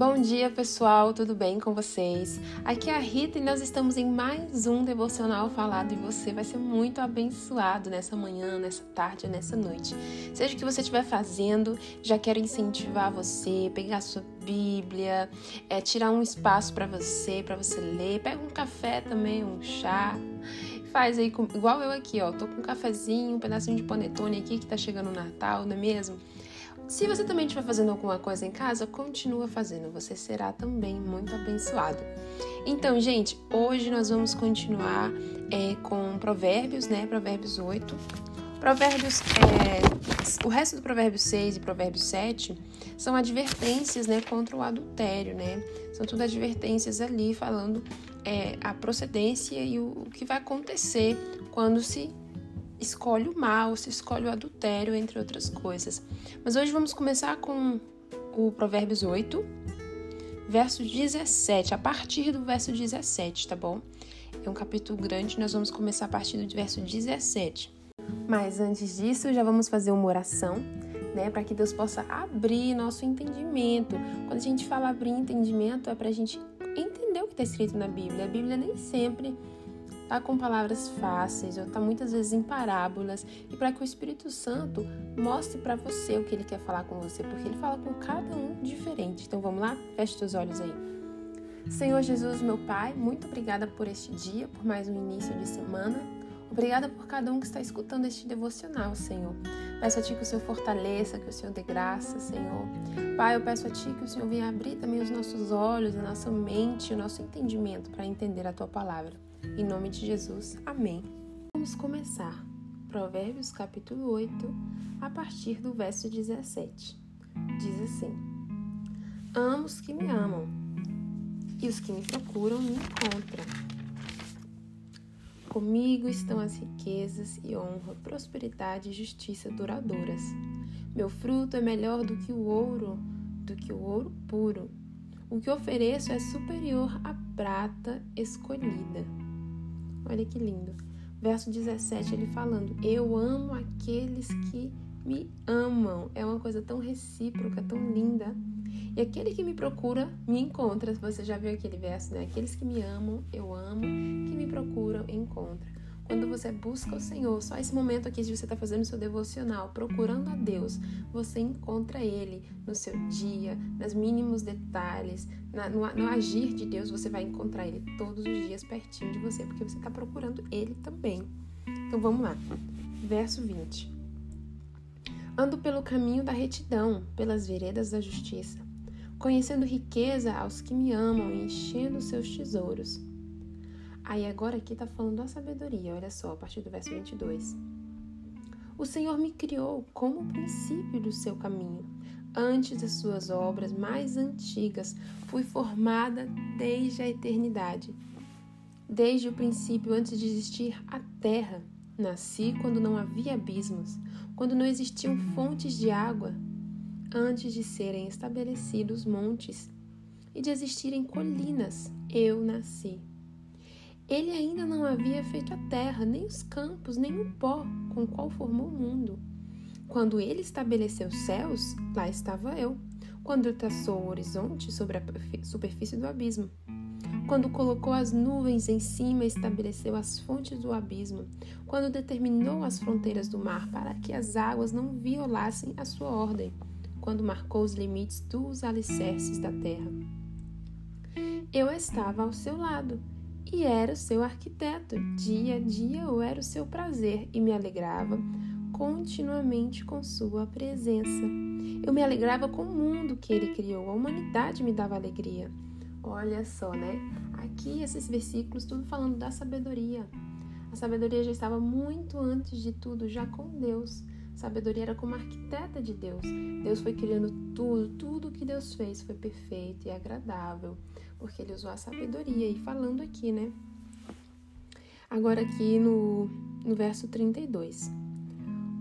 Bom dia, pessoal, tudo bem com vocês? Aqui é a Rita e nós estamos em mais um devocional falado e você vai ser muito abençoado nessa manhã, nessa tarde, nessa noite. Seja o que você estiver fazendo, já quero incentivar você, pegar sua Bíblia, é, tirar um espaço para você, para você ler, pega um café também, um chá. Faz aí igual eu aqui, ó. Tô com um cafezinho, um pedacinho de panetone aqui que tá chegando o Natal, não é mesmo? Se você também estiver fazendo alguma coisa em casa, continua fazendo, você será também muito abençoado. Então, gente, hoje nós vamos continuar é, com Provérbios, né? Provérbios 8. Provérbios, é, o resto do Provérbios 6 e Provérbios 7 são advertências, né, contra o adultério, né? São tudo advertências ali falando é, a procedência e o, o que vai acontecer quando se escolhe o mal, se escolhe o adultério, entre outras coisas. Mas hoje vamos começar com o Provérbios 8, verso 17, a partir do verso 17, tá bom? É um capítulo grande, nós vamos começar a partir do verso 17. Mas antes disso, já vamos fazer uma oração, né, para que Deus possa abrir nosso entendimento. Quando a gente fala abrir entendimento, é para a gente entender o que está escrito na Bíblia. A Bíblia nem sempre tá com palavras fáceis ou tá muitas vezes em parábolas e para que o Espírito Santo mostre para você o que ele quer falar com você, porque ele fala com cada um diferente. Então vamos lá? Feche seus olhos aí. Senhor Jesus, meu Pai, muito obrigada por este dia, por mais um início de semana. Obrigada por cada um que está escutando este devocional, Senhor. Peço a Ti que o Senhor fortaleça, que o Senhor dê graça, Senhor. Pai, eu peço a Ti que o Senhor venha abrir também os nossos olhos, a nossa mente, o nosso entendimento para entender a Tua palavra. Em nome de Jesus, amém. Vamos começar. Provérbios capítulo 8, a partir do verso 17. Diz assim: Amo os que me amam, e os que me procuram me encontram. Comigo estão as riquezas e honra, prosperidade e justiça duradouras. Meu fruto é melhor do que o ouro, do que o ouro puro. O que ofereço é superior à prata escolhida. Olha que lindo. Verso 17, ele falando: Eu amo aqueles que me amam. É uma coisa tão recíproca, tão linda. E aquele que me procura, me encontra. Você já viu aquele verso, né? Aqueles que me amam, eu amo. Que me procuram, encontra. Quando você busca o Senhor, só esse momento aqui de você estar tá fazendo o seu devocional, procurando a Deus, você encontra Ele no seu dia, nos mínimos detalhes, na, no, no, agir de Deus, você vai encontrar Ele todos os dias pertinho de você, porque você está procurando Ele também. Então vamos lá. Verso 20. Ando pelo caminho da retidão, pelas veredas da justiça, conhecendo riqueza aos que me amam e enchendo seus tesouros. Aí agora aqui está falando da sabedoria, olha só, a partir do verso 22. O Senhor me criou como o princípio do seu caminho. Antes das suas obras mais antigas, fui formada desde a eternidade. Desde o princípio, antes de existir a terra, nasci quando não havia abismos, quando não existiam fontes de água, antes de serem estabelecidos montes e de existirem colinas, eu nasci. Ele ainda não havia feito a terra, nem os campos, nem o pó com o qual formou o mundo. Quando ele estabeleceu os céus, lá estava eu. Quando traçou o horizonte sobre a superfície do abismo. Quando colocou as nuvens em cima e estabeleceu as fontes do abismo. Quando determinou as fronteiras do mar para que as águas não violassem a sua ordem. Quando marcou os limites dos alicerces da terra. Eu estava ao seu lado e era o seu arquiteto. Dia a dia eu era o seu prazer e me alegrava continuamente com sua presença. Eu me alegrava com o mundo que ele criou, a humanidade me dava alegria. Olha só, né? Aqui esses versículos tudo falando da sabedoria. A sabedoria já estava muito antes de tudo, já com Deus. A sabedoria era como arquiteta de Deus. Deus foi criando tudo, tudo que Deus fez foi perfeito e agradável porque ele usou a sabedoria. E falando aqui, né? Agora, aqui no, no verso 32.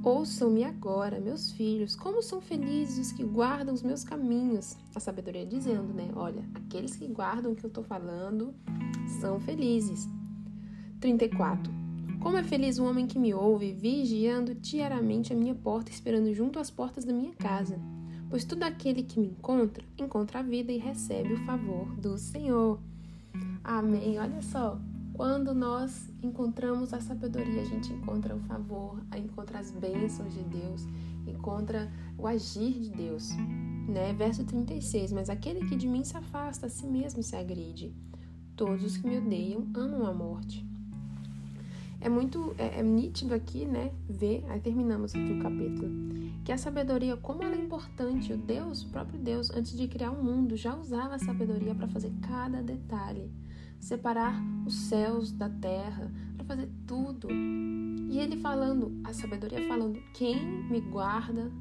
Ouçam-me agora, meus filhos, como são felizes os que guardam os meus caminhos. A sabedoria dizendo, né? Olha, aqueles que guardam o que eu estou falando são felizes. 34. Como é feliz o homem que me ouve, vigiando diariamente a minha porta, esperando junto às portas da minha casa Pois todo aquele que me encontra, encontra a vida e recebe o favor do Senhor. Amém. Olha só, quando nós encontramos a sabedoria, a gente encontra o favor, encontra as bênçãos de Deus, encontra o agir de Deus. Né? Verso 36: Mas aquele que de mim se afasta, a si mesmo se agride. Todos os que me odeiam amam a morte. É muito é, é nítido aqui, né? Ver, aí terminamos aqui o capítulo, que a sabedoria, como ela é importante, o Deus, o próprio Deus, antes de criar o mundo, já usava a sabedoria para fazer cada detalhe, separar os céus da terra, para fazer tudo. E ele falando, a sabedoria falando, quem me guarda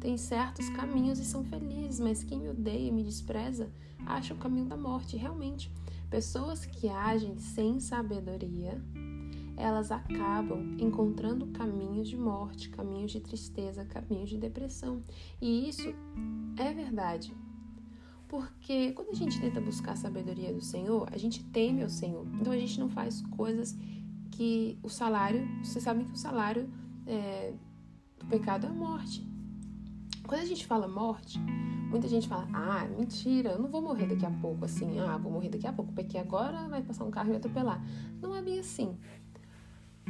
tem certos caminhos e são felizes, mas quem me odeia e me despreza acha o caminho da morte. Realmente, pessoas que agem sem sabedoria elas acabam encontrando caminhos de morte, caminhos de tristeza, caminhos de depressão. E isso é verdade. Porque quando a gente tenta buscar a sabedoria do Senhor, a gente teme ao Senhor. Então a gente não faz coisas que o salário, vocês sabem que o salário é, do pecado é a morte. Quando a gente fala morte, muita gente fala: ah, mentira, eu não vou morrer daqui a pouco, assim, ah, vou morrer daqui a pouco, porque agora vai passar um carro e vai atropelar. Não é bem assim.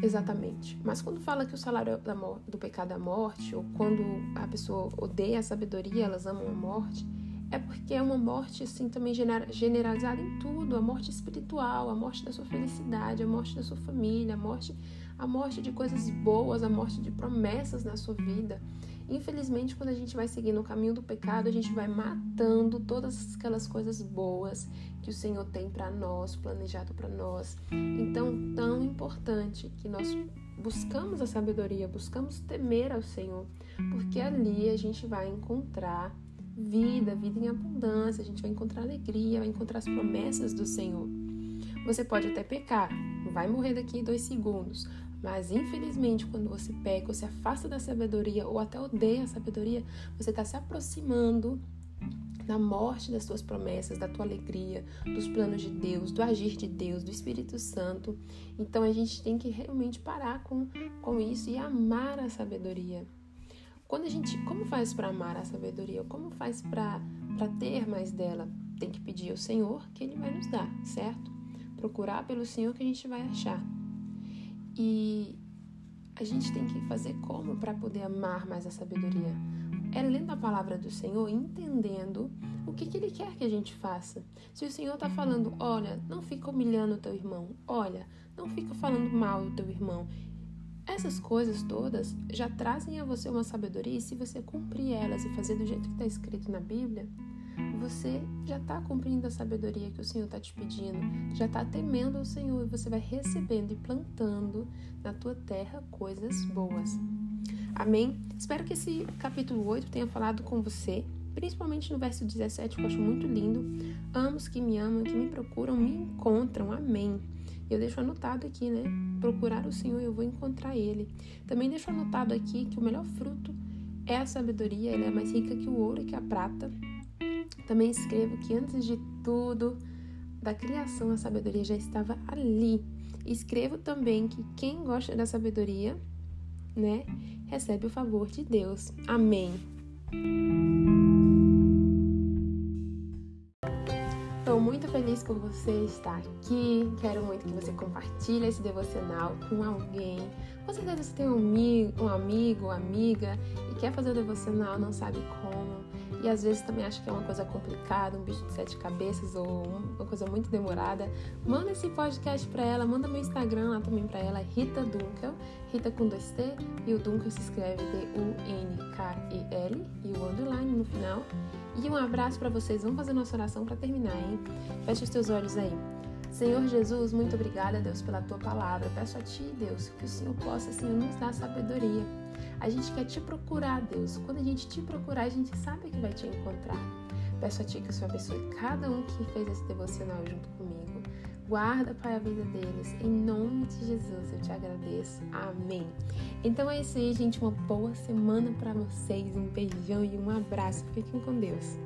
Exatamente. Mas quando fala que o salário do pecado é a morte, ou quando a pessoa odeia a sabedoria, elas amam a morte, é porque é uma morte assim também generalizada em tudo, a morte espiritual, a morte da sua felicidade, a morte da sua família, a morte, a morte de coisas boas, a morte de promessas na sua vida. Infelizmente, quando a gente vai seguindo o caminho do pecado, a gente vai matando todas aquelas coisas boas que o Senhor tem para nós, planejado para nós. Então, tão importante que nós buscamos a sabedoria, buscamos temer ao Senhor, porque ali a gente vai encontrar vida, vida em abundância, a gente vai encontrar alegria, vai encontrar as promessas do Senhor. Você pode até pecar, vai morrer daqui dois segundos, mas infelizmente, quando você peca ou se afasta da sabedoria ou até odeia a sabedoria, você está se aproximando da morte das tuas promessas, da tua alegria, dos planos de Deus, do agir de Deus, do Espírito Santo. Então a gente tem que realmente parar com, com isso e amar a sabedoria. Quando a gente, como faz para amar a sabedoria? Como faz para ter mais dela? Tem que pedir ao Senhor que Ele vai nos dar, certo? Procurar pelo Senhor que a gente vai achar. E a gente tem que fazer como para poder amar mais a sabedoria? É lendo a palavra do Senhor, entendendo o que, que Ele quer que a gente faça. Se o Senhor está falando, olha, não fica humilhando o teu irmão, olha, não fica falando mal do teu irmão. Essas coisas todas já trazem a você uma sabedoria e se você cumprir elas e fazer do jeito que está escrito na Bíblia, você já está cumprindo a sabedoria que o Senhor está te pedindo, já está temendo ao Senhor e você vai recebendo e plantando na tua terra coisas boas. Amém? Espero que esse capítulo 8 tenha falado com você, principalmente no verso 17, que eu acho muito lindo. Amos que me amam, que me procuram, me encontram. Amém. Eu deixo anotado aqui, né? Procurar o Senhor eu vou encontrar Ele. Também deixo anotado aqui que o melhor fruto é a sabedoria, ela é mais rica que o ouro e que a prata. Também escrevo que antes de tudo, da criação, a sabedoria já estava ali. Escrevo também que quem gosta da sabedoria, né, recebe o favor de Deus. Amém. Estou muito feliz por você estar aqui. Quero muito que você compartilhe esse devocional com alguém. Com certeza você tem um amigo, um amigo, amiga e quer fazer o devocional, não sabe como e às vezes também acha que é uma coisa complicada, um bicho de sete cabeças ou uma coisa muito demorada, manda esse podcast para ela, manda meu Instagram lá também para ela, Rita Dunkel, Rita com dois T, e o Dunkel se escreve D-U-N-K-E-L e o underline no final. E um abraço para vocês, vamos fazer nossa oração para terminar, hein? Feche os teus olhos aí. Senhor Jesus, muito obrigada, Deus, pela tua palavra. Peço a ti, Deus, que o Senhor possa, Senhor, nos dar sabedoria a gente quer te procurar, Deus. Quando a gente te procurar, a gente sabe que vai te encontrar. Peço a Ti que o Senhor abençoe cada um que fez esse devocional junto comigo. Guarda, Pai, a vida deles. Em nome de Jesus, eu te agradeço. Amém. Então é isso aí, gente. Uma boa semana para vocês. Um beijão e um abraço. Fiquem com Deus.